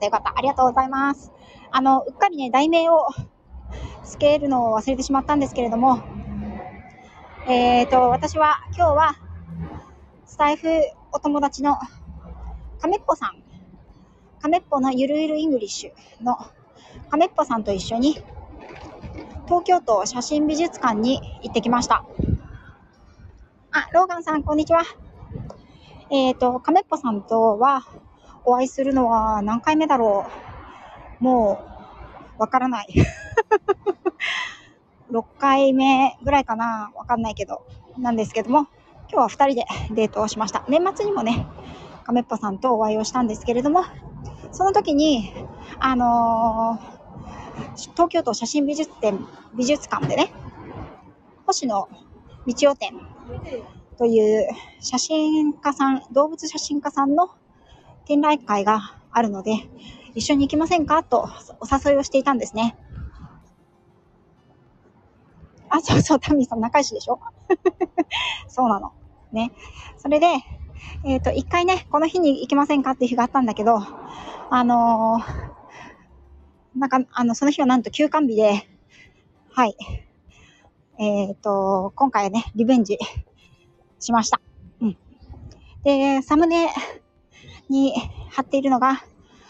ったよかった。ありがとうございます。あの、うっかりね、題名をつけるのを忘れてしまったんですけれども、えっ、ー、と、私は今日は、スタイフお友達の亀っぽさん、亀っぽのゆるゆるイングリッシュの亀っぽさんと一緒に、東京都写真美術館に行ってきました。あ、ローガンさん、こんにちは。えっ、ー、と、亀っぽさんとは、お会いするのは何回目だろう。もう、わからない。6回目ぐらいかなわかんないけど。なんですけども、今日は2人でデートをしました。年末にもね、亀っぽさんとお会いをしたんですけれども、その時に、あのー、東京都写真美術展、美術館でね、星野道夫展という写真家さん、動物写真家さんの展覧会があるので、一緒に行きませんか？とお誘いをしていたんですね。あ、そうそう、タミーさん仲良しでしょ？そうなの。ね。それで、えっ、ー、と、一回ね、この日に行きませんか？っていう日があったんだけど、あのー、なんか、あの、その日はなんと休館日で、はい。えっ、ー、と、今回はね、リベンジしました。うん。で、サムネに貼っているのが、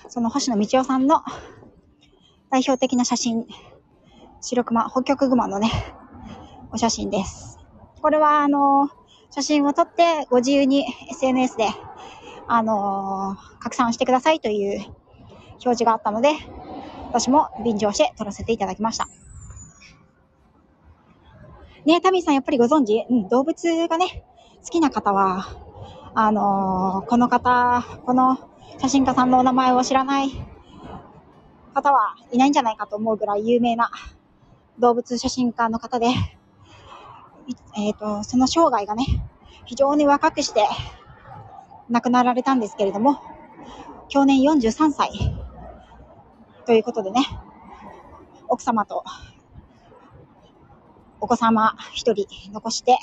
その星野道夫さんの代表的な写真、白熊、北極熊のね、お写真です。これは、あの、写真を撮ってご自由に SNS で、あの拡散してくださいという表示があったので、私も便乗して撮らせていただきました。ねタミさんやっぱりご存知？うん、動物がね、好きな方は、あのー、この方、この写真家さんのお名前を知らない方はいないんじゃないかと思うぐらい有名な動物写真家の方で、えっ、ー、と、その生涯がね、非常に若くして亡くなられたんですけれども、去年43歳ということでね、奥様とお子様一人残して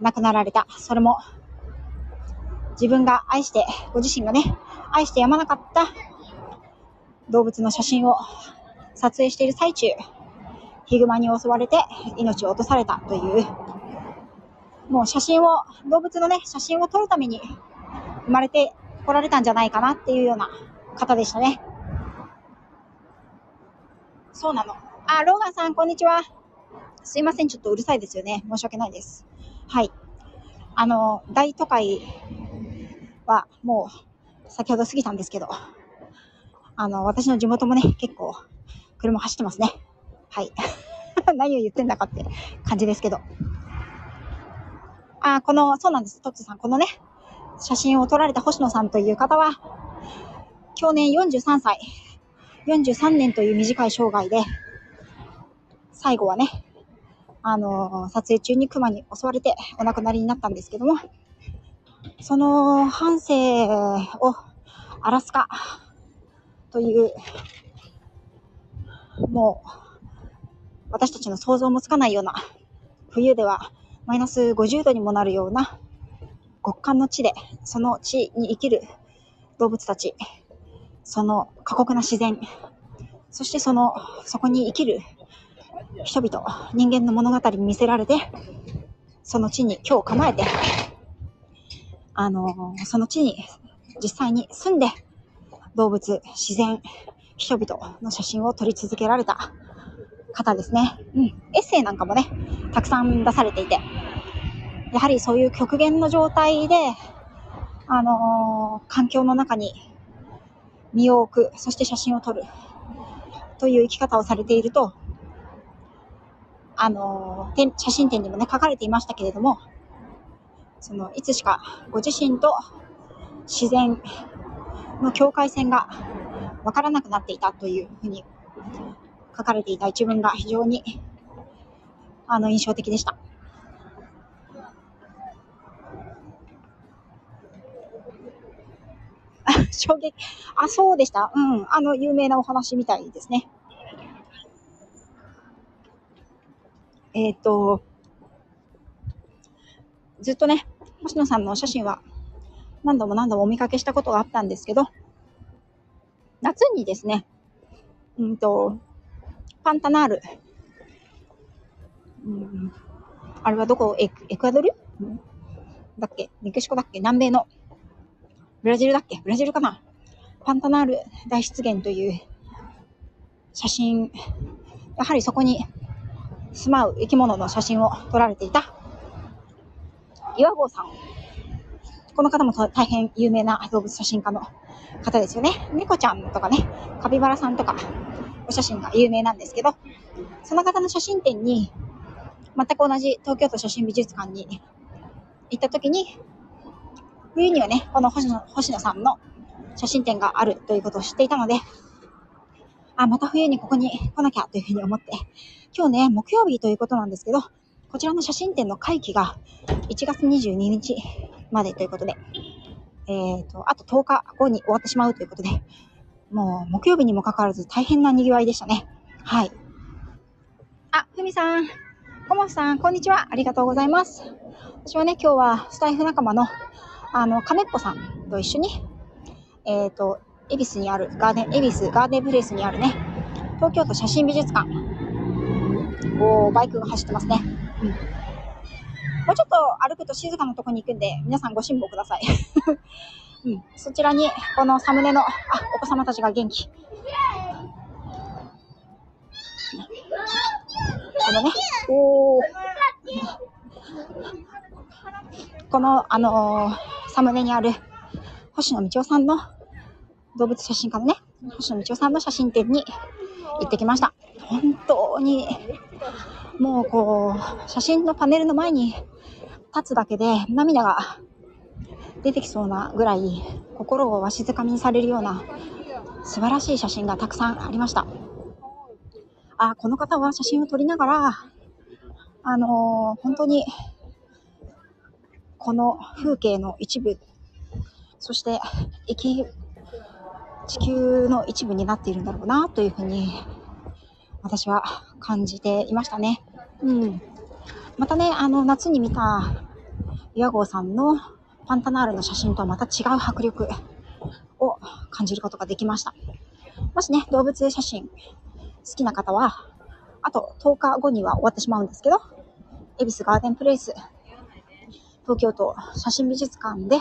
亡くなられた。それも自分が愛して、ご自身がね、愛してやまなかった動物の写真を撮影している最中、ヒグマに襲われて命を落とされたという、もう写真を、動物のね、写真を撮るために生まれてこられたんじゃないかなっていうような方でしたね。そうなの。あ、ローガンさん、こんにちは。すいません、ちょっとうるさいですよね。申し訳ないです。はい。あの、大都会はもう先ほど過ぎたんですけど、あの、私の地元もね、結構車走ってますね。はい。何を言ってんだかって感じですけど。あ、この、そうなんです。トッツさん。このね、写真を撮られた星野さんという方は、去年43歳、43年という短い生涯で、最後はね、あの、撮影中に熊に襲われてお亡くなりになったんですけども、その半生をアラスカという、もう、私たちの想像もつかないような、冬ではマイナス50度にもなるような極寒の地で、その地に生きる動物たち、その過酷な自然、そしてその、そこに生きる人々、人間の物語に見せられて、その地に今日構えて、あのその地に実際に住んで、動物、自然、人々の写真を撮り続けられた方ですね。うん。エッセイなんかもね、たくさん出されていて、やはりそういう極限の状態で、あのー、環境の中に身を置く、そして写真を撮る、という生き方をされていると、あのー、写真展にもね、書かれていましたけれども、その、いつしかご自身と自然の境界線がわからなくなっていたというふうに書かれていた一文が非常に、あの、印象的でした。衝撃。あ、そうでした。うん。あの、有名なお話みたいですね。えっ、と、ずっとね、星野さんのお写真は何度も何度もお見かけしたことがあったんですけど、夏にですね、うんと、パンタナール、うん、あれはどこエエクアドル、うん、だっけ？メキシコだっけ？南米のブラジルだっけ？ブラジルかな？パンタナール大湿原という写真、やはりそこに住まう生き物の写真を撮られていた岩合さん。この方も大変有名な動物写真家の方ですよね。猫ちゃんとかね、カピバラさんとか、お写真が有名なんですけど、その方の写真展に、全く同じ東京都写真美術館に行った時に、冬にはね、この星野さんの写真展があるということを知っていたので、あ、また冬にここに来なきゃというふうに思って、今日ね、木曜日ということなんですけど、こちらの写真展の会期が1月22日までということで、えっ、ー、と、あと10日後に終わってしまうということで、もう木曜日にもかかわらず大変な賑わいでしたね。はい。あ、ふみさん、こもさん、こんにちは。ありがとうございます。私はね、今日はスタイフ仲間の、あの、亀っぽさんと一緒に、えっ、ー、と、恵比寿にある、ガーデン、恵比寿ガーデンプレイスにあるね、東京都写真美術館。おー、バイクが走ってますね。うん。もうちょっと歩くと静かなとこに行くんで、皆さんご辛抱ください。うん、そちらに、このサムネの、あ、お子様たちが元気。このね、おー。この、あのー、サムネにある、星野道夫さんの、動物写真家のね、星野道夫さんの写真展に行ってきました。本当に、もうこう、写真のパネルの前に立つだけで涙が出てきそうなぐらい心をわしづかみにされるような素晴らしい写真がたくさんありました。あ、この方は写真を撮りながら、あのー、本当にこの風景の一部、そして生き、地球の一部になっているんだろうなというふうに私は感じていましたね。うん。またね、あの、夏に見た岩合さんのパンタナールの写真とはまた違う迫力を感じることができました。もしね、動物写真好きな方は、あと10日後には終わってしまうんですけど、恵比寿ガーデンプレイス、東京都写真美術館で、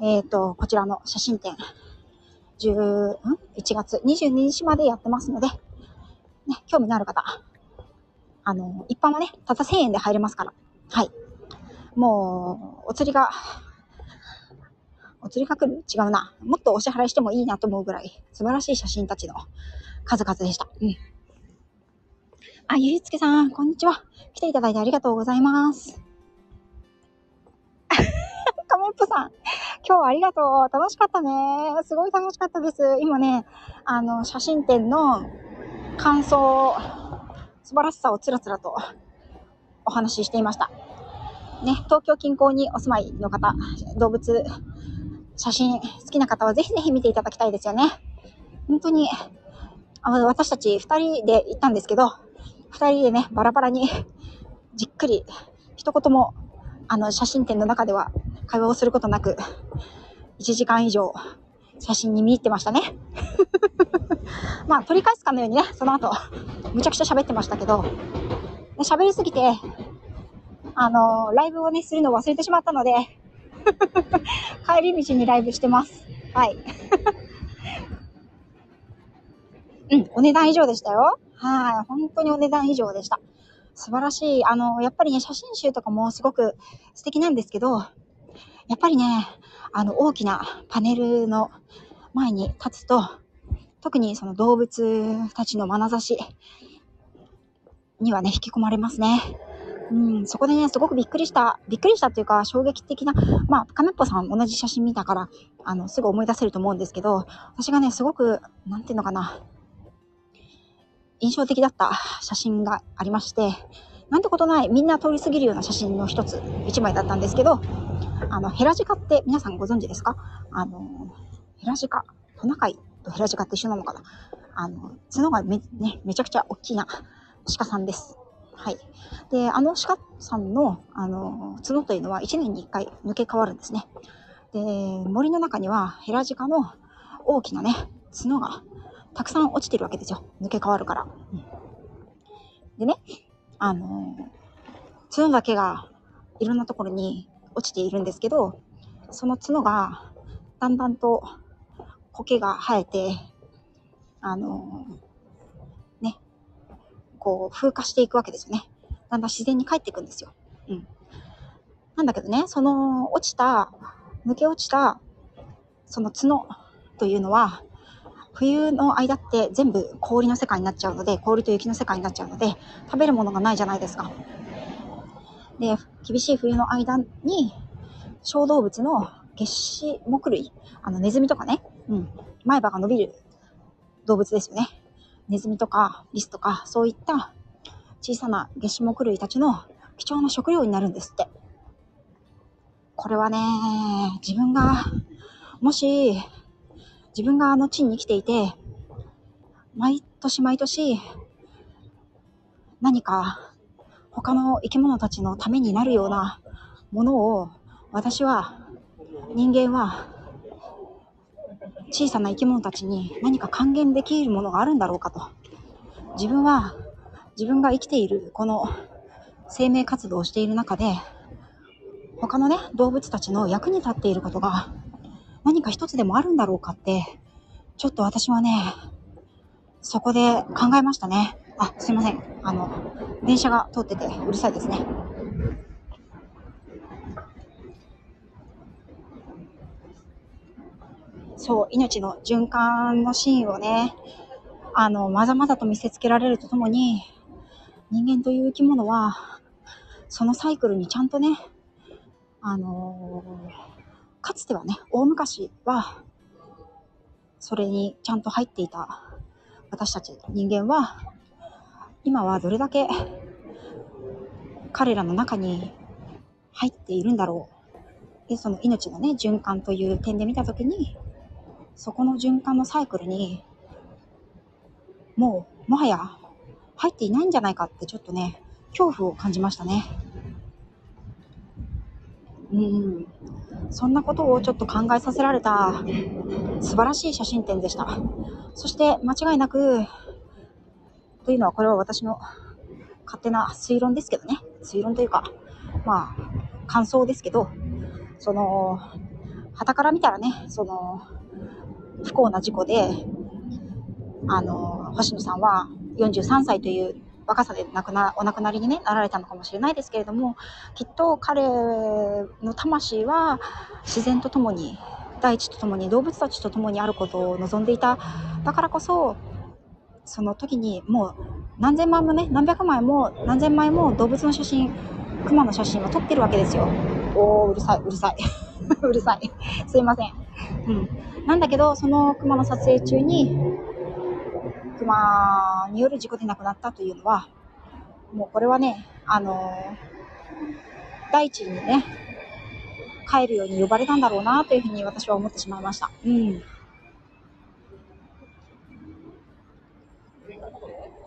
えっ、ー、と、こちらの写真展、101月22日までやってますので、ね、興味のある方、あの、一般はね、たった1000円で入れますから。はい。もう、お釣りがお釣りが来る？違うな。もっとお支払いしてもいいなと思うぐらい素晴らしい写真たちの数々でした。うん。あ、ゆりつけさん、こんにちは。来ていただいてありがとうございます。カモップさん、今日はありがとう。楽しかったね。すごい楽しかったです。今ね、あの、写真展の感想、素晴らしさをつらつらとお話ししていました。ね、東京近郊にお住まいの方、動物写真好きな方はぜひぜひ見ていただきたいですよね。本当に、あの私たち二人で行ったんですけど、二人でね、バラバラにじっくり一言もあの写真展の中では会話をすることなく、1時間以上写真に見入ってましたね。まあ、取り返すかのようにね、その後、むちゃくちゃ喋ってましたけど、喋りすぎて、あのライブをね、するのを忘れてしまったので、帰り道にライブしてます。はい。うん、お値段以上でしたよ。はい。本当にお値段以上でした。素晴らしい。あの、やっぱりね、写真集とかもすごく素敵なんですけど、やっぱりね、あの、大きなパネルの前に立つと、特にその動物たちの眼差しにはね、引き込まれますね。うん、そこでね、すごくびっくりした、びっくりしたっていうか、衝撃的な、まあ、亀っぽさん同じ写真見たから、あの、すぐ思い出せると思うんですけど、私がね、すごく、なんていうのかな、印象的だった写真がありまして、なんてことない、みんな通り過ぎるような写真の一つ、一枚だったんですけど、あの、ヘラジカって皆さんご存知ですか？あの、ヘラジカ、トナカイとヘラジカって一緒なのかな？あの、角がめ、ね、めちゃくちゃ大きな鹿さんです。はい。で、あの鹿さんの、あの、角というのは1年に1回抜け変わるんですね。で、森の中にはヘラジカの大きなね、角がたくさん落ちてるわけですよ。抜け変わるから。うん、でね、あの、角だけがいろんなところに落ちているんですけど、その角がだんだんと苔が生えて、あのー、ね、こう風化していくわけですよね。だんだん自然に帰っていくんですよ。うん。なんだけどね、その落ちた、抜け落ちた、その角というのは、冬の間って全部氷の世界になっちゃうので、氷と雪の世界になっちゃうので、食べるものがないじゃないですか。で、厳しい冬の間に、小動物の月子木類、あのネズミとかね、うん、前歯が伸びる動物ですよね。ネズミとかリスとか、そういった小さな月子木類たちの貴重な食料になるんですって。これはね、自分が、もし、自分があの地に生きていて、毎年毎年、何か他の生き物たちのためになるようなものを、私は、人間は、小さな生き物たちに何か還元できるものがあるんだろうかと。自分は、自分が生きているこの生命活動をしている中で、他のね、動物たちの役に立っていることが何か一つでもあるんだろうかって、ちょっと私はね、そこで考えましたね。あ、すいません。あの、電車が通っててうるさいですね。そう、命の循環のシーンをね、あの、まざまざと見せつけられるとともに、人間という生き物は、そのサイクルにちゃんとね、あのー、かつてはね、大昔は、それにちゃんと入っていた私たち人間は、今はどれだけ彼らの中に入っているんだろう。で、その命のね、循環という点で見たときに、そこの循環のサイクルに、もう、もはや入っていないんじゃないかってちょっとね、恐怖を感じましたね。うん、そんなことをちょっと考えさせられた素晴らしい写真展でした。そして間違いなく、というのはこれは私の勝手な推論ですけどね。推論というか、まあ、感想ですけど、その、旗から見たらね、その、不幸な事故で、あの、星野さんは43歳という若さで亡くな、お亡くなりに、ね、なられたのかもしれないですけれども、きっと彼の魂は自然と共に、大地と共に、動物たちと共にあることを望んでいた。だからこそ、その時にもう何千枚もね、何百枚も何千枚も動物の写真、熊の写真を撮ってるわけですよ。おー、うるさい、うるさい。うるさい。すいません。うん。なんだけど、その熊の撮影中に、熊による事故で亡くなったというのは、もうこれはね、あのー、大地にね、帰るように呼ばれたんだろうなというふうに私は思ってしまいました。うん。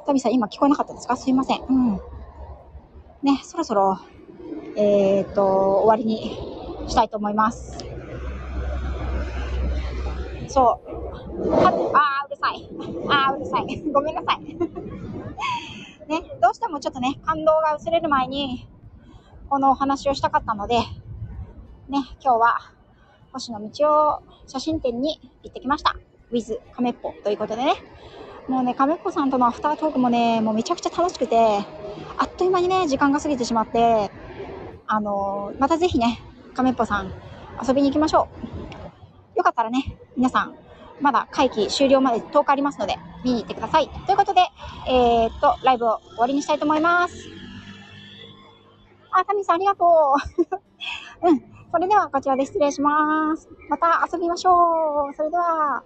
タミさん、今聞こえなかったですか？すいません。うん。ね、そろそろ、えー、っと、終わりにしたいと思います。そう。ああ、うるさい。ああ、うるさい。ごめんなさい。ね、どうしてもちょっとね、感動が薄れる前に、このお話をしたかったので、ね、今日は、星野道夫写真展に行ってきました。with 亀っぽということでね。もうね、亀っぽさんとのアフタートークもね、もうめちゃくちゃ楽しくて、あっという間にね、時間が過ぎてしまって、あのー、またぜひね、亀っぽさん遊びに行きましょう。よかったらね、皆さん、まだ会期終了まで10日ありますので、見に行ってください。ということで、えー、っと、ライブを終わりにしたいと思います。あ、タミさんありがとう。うん。それではこちらで失礼します。また遊びましょう。それでは。